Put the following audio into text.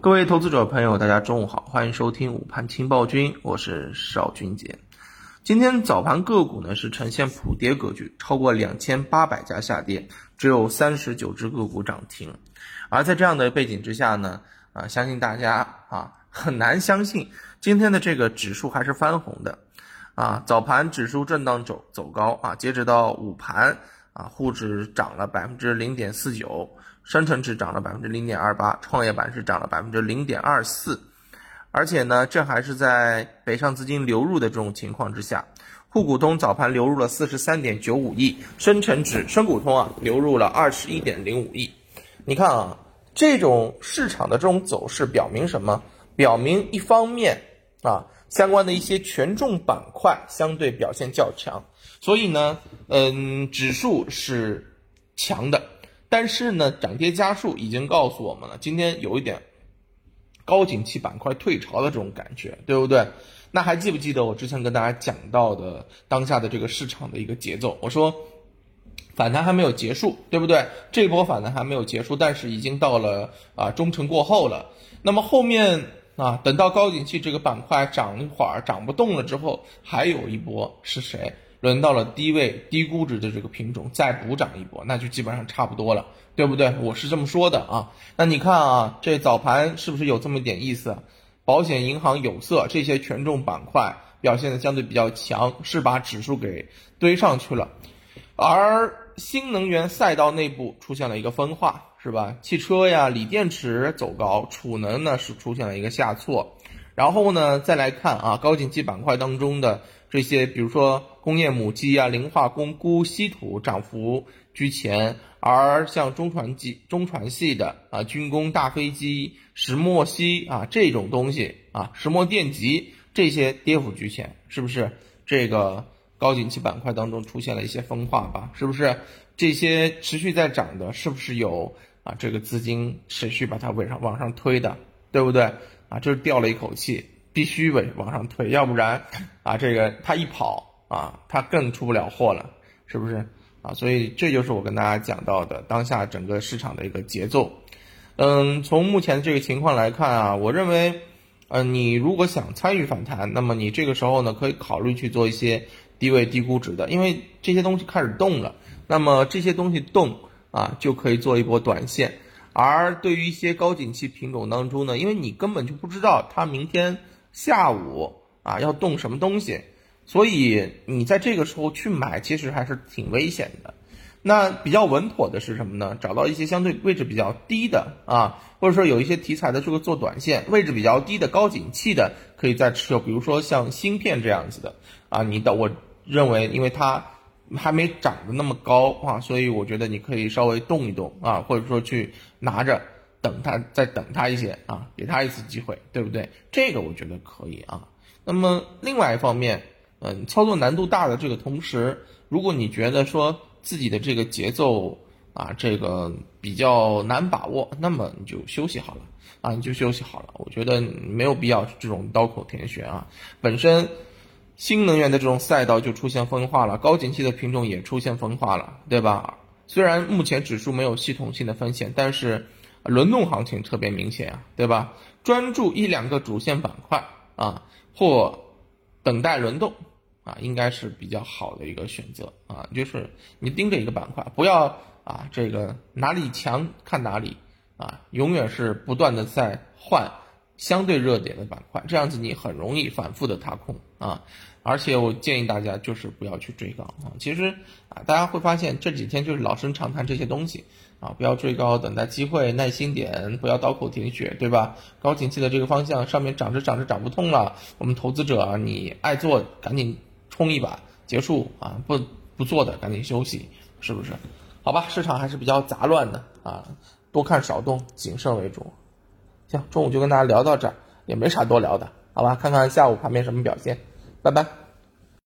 各位投资者朋友，大家中午好，欢迎收听午盘情报君，我是邵军杰。今天早盘个股呢是呈现普跌格局，超过两千八百家下跌，只有三十九只个股涨停。而在这样的背景之下呢，啊，相信大家啊很难相信今天的这个指数还是翻红的，啊，早盘指数震荡走走高啊，截止到午盘啊，沪指涨了百分之零点四九。深成指涨了百分之零点二八，创业板是涨了百分之零点二四，而且呢，这还是在北上资金流入的这种情况之下，沪股通早盘流入了四十三点九五亿，深成指深股通啊流入了二十一点零五亿。你看啊，这种市场的这种走势表明什么？表明一方面啊，相关的一些权重板块相对表现较强，所以呢，嗯，指数是强的。但是呢，涨跌家数已经告诉我们了，今天有一点高景气板块退潮的这种感觉，对不对？那还记不记得我之前跟大家讲到的当下的这个市场的一个节奏？我说反弹还没有结束，对不对？这波反弹还没有结束，但是已经到了啊中程过后了。那么后面啊，等到高景气这个板块涨一会儿涨不动了之后，还有一波是谁？轮到了低位低估值的这个品种再补涨一波，那就基本上差不多了，对不对？我是这么说的啊。那你看啊，这早盘是不是有这么一点意思？保险、银行、有色这些权重板块表现的相对比较强，是把指数给堆上去了。而新能源赛道内部出现了一个分化，是吧？汽车呀、锂电池走高，储能呢是出现了一个下挫。然后呢，再来看啊，高景气板块当中的这些，比如说工业母机啊、磷化工、钴、稀土涨幅居前，而像中船机、中船系的啊、军工、大飞机、石墨烯啊这种东西啊、石墨电极这些跌幅居前，是不是？这个高景气板块当中出现了一些分化吧？是不是？这些持续在涨的，是不是有啊这个资金持续把它往上往上推的，对不对？啊，就是掉了一口气，必须往往上推，要不然，啊，这个他一跑啊，他更出不了货了，是不是？啊，所以这就是我跟大家讲到的当下整个市场的一个节奏。嗯，从目前这个情况来看啊，我认为，嗯，你如果想参与反弹，那么你这个时候呢，可以考虑去做一些低位低估值的，因为这些东西开始动了，那么这些东西动啊，就可以做一波短线。而对于一些高景气品种当中呢，因为你根本就不知道它明天下午啊要动什么东西，所以你在这个时候去买，其实还是挺危险的。那比较稳妥的是什么呢？找到一些相对位置比较低的啊，或者说有一些题材的这个做短线，位置比较低的高景气的，可以再持有。比如说像芯片这样子的啊，你的我认为，因为它。还没涨得那么高啊，所以我觉得你可以稍微动一动啊，或者说去拿着等它，再等它一些啊，给它一次机会，对不对？这个我觉得可以啊。那么另外一方面，嗯，操作难度大的这个同时，如果你觉得说自己的这个节奏啊，这个比较难把握，那么你就休息好了啊，你就休息好了。我觉得没有必要这种刀口舔血啊，本身。新能源的这种赛道就出现分化了，高景气的品种也出现分化了，对吧？虽然目前指数没有系统性的风险，但是轮动行情特别明显啊，对吧？专注一两个主线板块啊，或等待轮动啊，应该是比较好的一个选择啊。就是你盯着一个板块，不要啊，这个哪里强看哪里啊，永远是不断的在换。相对热点的板块，这样子你很容易反复的踏空啊，而且我建议大家就是不要去追高啊。其实啊，大家会发现这几天就是老生常谈这些东西啊，不要追高，等待机会，耐心点，不要刀口舔血，对吧？高景气的这个方向上面涨着涨着涨不通了，我们投资者你爱做赶紧冲一把结束啊，不不做的赶紧休息，是不是？好吧，市场还是比较杂乱的啊，多看少动，谨慎为主。行，中午就跟大家聊到这儿，也没啥多聊的，好吧？看看下午盘面什么表现，拜拜。